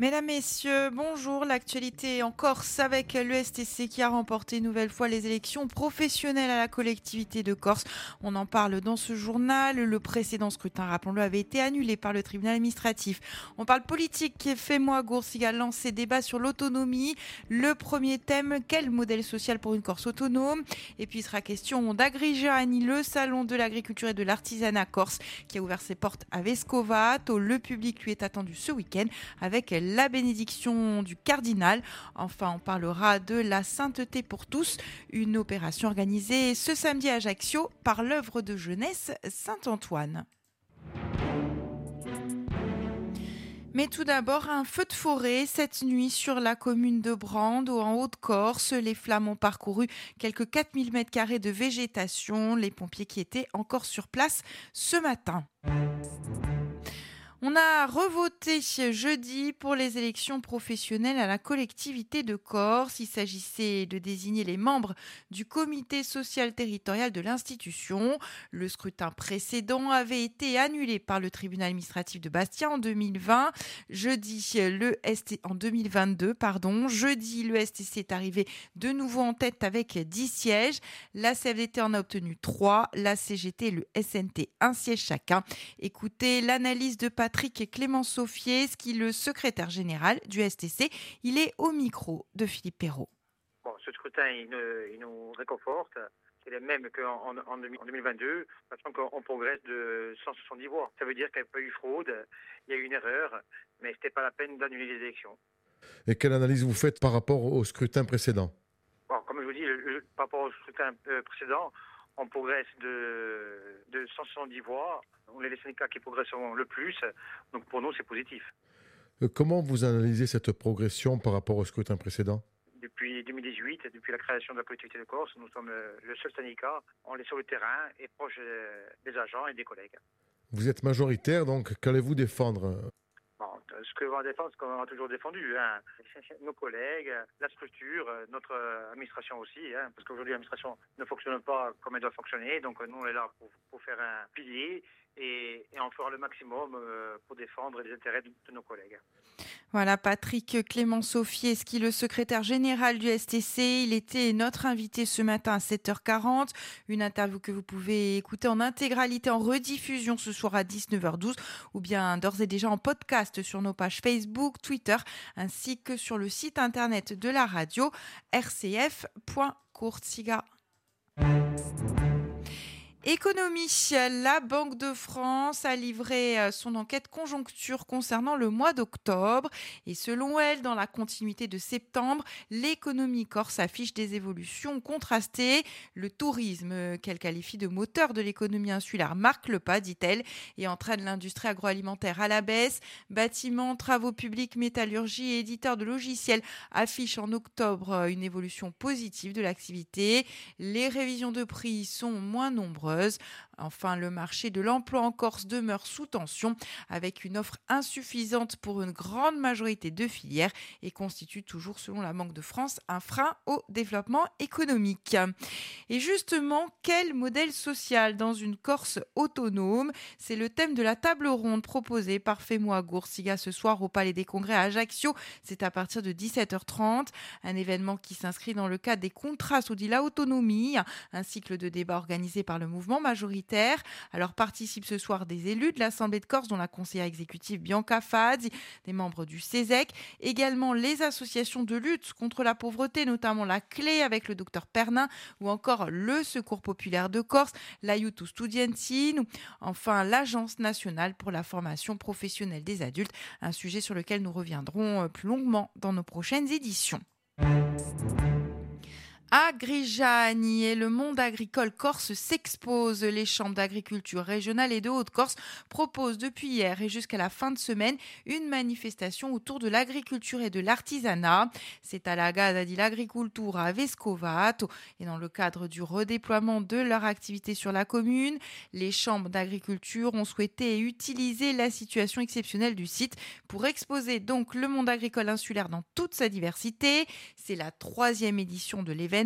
Mesdames, Messieurs, bonjour. L'actualité en Corse avec l'ESTC qui a remporté une nouvelle fois les élections professionnelles à la collectivité de Corse. On en parle dans ce journal. Le précédent scrutin, rappelons-le, avait été annulé par le tribunal administratif. On parle politique. Fait-moi Goursiga lance ses débats sur l'autonomie. Le premier thème, quel modèle social pour une Corse autonome? Et puis il sera question d'Agrigiani, le salon de l'agriculture et de l'artisanat corse qui a ouvert ses portes à Vescovato. Le public lui est attendu ce week-end avec la bénédiction du cardinal. Enfin, on parlera de la sainteté pour tous, une opération organisée ce samedi à Ajaccio par l'œuvre de jeunesse Saint-Antoine. Mais tout d'abord, un feu de forêt cette nuit sur la commune de Brande, en Haute-Corse. Les flammes ont parcouru quelques 4000 mètres carrés de végétation. Les pompiers qui étaient encore sur place ce matin. On a revoté jeudi pour les élections professionnelles à la collectivité de Corse. Il s'agissait de désigner les membres du comité social territorial de l'institution. Le scrutin précédent avait été annulé par le tribunal administratif de Bastia en 2020. Jeudi, le ST en 2022, pardon. Jeudi, le STC est arrivé de nouveau en tête avec 10 sièges. La CFDT en a obtenu 3, la CGT et le SNT un siège chacun. Écoutez l'analyse de Patrick Patrick Clément qui est le secrétaire général du STC. Il est au micro de Philippe Perrault. ce scrutin, il, nous réconforte. C'est le même qu'en en, 2022, sachant qu'on progresse de 170 voix. Ça veut dire qu'il n'y a pas eu fraude, il y a eu une erreur, mais ce n'était pas la peine d'annuler les élections. Et quelle analyse vous faites par rapport au scrutin précédent? Comme je vous dis, par rapport au scrutin euh, précédent, on progresse de, de 170 voix. On est les syndicats qui progressent le plus. Donc pour nous, c'est positif. Euh, comment vous analysez cette progression par rapport au scrutin précédent? Depuis 2018, depuis la création de la collectivité de Corse, nous sommes le seul syndicat. On est sur le terrain et proche des agents et des collègues. Vous êtes majoritaire, donc qu'allez-vous défendre? Ce que va défendre, ce qu'on a toujours défendu, hein. nos collègues, la structure, notre administration aussi, hein, parce qu'aujourd'hui l'administration ne fonctionne pas comme elle doit fonctionner, donc nous on est là pour, faire un pilier et, on fera le maximum euh, pour défendre les intérêts de, nos collègues. Voilà, Patrick Clément Sofier-Ski, le secrétaire général du STC. Il était notre invité ce matin à 7h40. Une interview que vous pouvez écouter en intégralité, en rediffusion ce soir à 19h12 ou bien d'ores et déjà en podcast sur nos pages Facebook, Twitter ainsi que sur le site internet de la radio rcf.courtsiga. Économie, la Banque de France a livré euh, son enquête conjoncture concernant le mois d'octobre et selon elle, dans la continuité de septembre, l'économie corse affiche des évolutions contrastées. Le tourisme, euh, qu'elle qualifie de moteur de l'économie insulaire, marque le pas, dit-elle, et entraîne l'industrie agroalimentaire à la baisse. Bâtiments, travaux publics, métallurgie et éditeurs de logiciels affichent en octobre euh, une évolution positive de l'activité. Les révisions de prix sont moins nombreuses Enfin, le marché de l'emploi en Corse demeure sous tension avec une offre insuffisante pour une grande majorité de filières et constitue toujours, selon la Banque de France, un frein au développement économique. Et justement, quel modèle social dans une Corse autonome? C'est le thème de la table ronde proposée par Fémois Goursiga ce soir au Palais des Congrès à Ajaccio. C'est à partir de 17h30, un événement qui s'inscrit dans le cadre des contrats sous dit la autonomie, un cycle de débat organisé par le mouvement majoritaire. Alors participent ce soir des élus de l'Assemblée de Corse, dont la conseillère exécutive Bianca Fadzi, des membres du CESEC, également les associations de lutte contre la pauvreté, notamment la Clé avec le docteur Pernin, ou encore le Secours populaire de Corse, la l'Aiuto Studientin, ou enfin l'Agence nationale pour la formation professionnelle des adultes, un sujet sur lequel nous reviendrons euh, plus longuement dans nos prochaines éditions. À Grigiani et le monde agricole corse s'expose. Les chambres d'agriculture régionale et de Haute-Corse proposent depuis hier et jusqu'à la fin de semaine une manifestation autour de l'agriculture et de l'artisanat. C'est à la Gada di l'Agricultura Vescovato et dans le cadre du redéploiement de leur activité sur la commune, les chambres d'agriculture ont souhaité utiliser la situation exceptionnelle du site pour exposer donc le monde agricole insulaire dans toute sa diversité. C'est la troisième édition de l'événement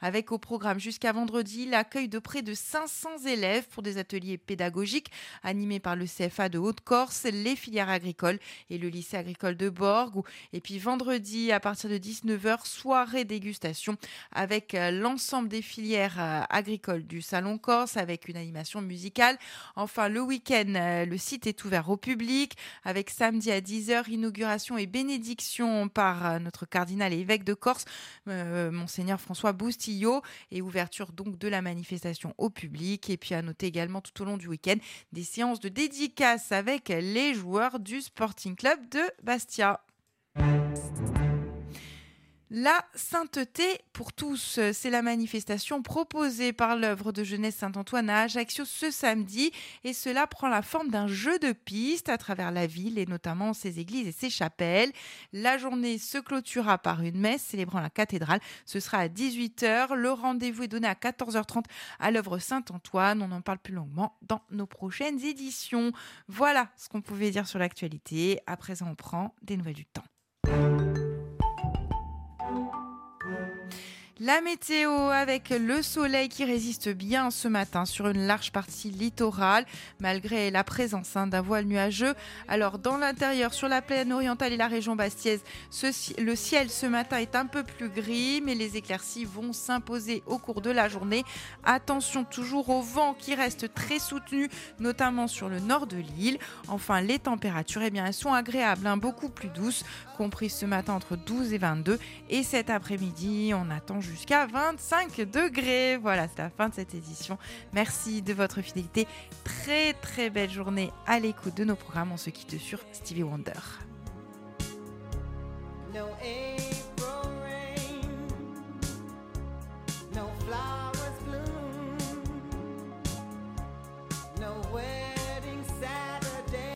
avec au programme jusqu'à vendredi l'accueil de près de 500 élèves pour des ateliers pédagogiques animés par le CFA de Haute-Corse, les filières agricoles et le lycée agricole de Borg. Et puis vendredi, à partir de 19h, soirée dégustation avec euh, l'ensemble des filières euh, agricoles du Salon Corse avec une animation musicale. Enfin, le week-end, euh, le site est ouvert au public avec samedi à 10h, inauguration et bénédiction par notre cardinal et évêque de Corse, Monseigneur François François Boustillot et ouverture donc de la manifestation au public. Et puis à noter également tout au long du week-end des séances de dédicaces avec les joueurs du Sporting Club de Bastia. La sainteté pour tous, c'est la manifestation proposée par l'œuvre de jeunesse Saint-Antoine à Ajaccio ce samedi et cela prend la forme d'un jeu de piste à travers la ville et notamment ses églises et ses chapelles. La journée se clôturera par une messe célébrant la cathédrale. Ce sera à 18h. Le rendez-vous est donné à 14h30 à l'œuvre Saint-Antoine. On en parle plus longuement dans nos prochaines éditions. Voilà ce qu'on pouvait dire sur l'actualité. À présent, on prend des nouvelles du temps. La météo avec le soleil qui résiste bien ce matin sur une large partie littorale, malgré la présence hein, d'un voile nuageux. Alors dans l'intérieur, sur la plaine orientale et la région bastiaise, le ciel ce matin est un peu plus gris, mais les éclaircies vont s'imposer au cours de la journée. Attention toujours au vent qui reste très soutenu, notamment sur le nord de l'île. Enfin, les températures, eh bien, elles sont agréables, hein, beaucoup plus douces, compris ce matin entre 12 et 22. Et cet après-midi, on attend jusqu'à 25 degrés. Voilà, c'est la fin de cette édition. Merci de votre fidélité. Très très belle journée à l'écoute de nos programmes. On se quitte sur Stevie Wonder. No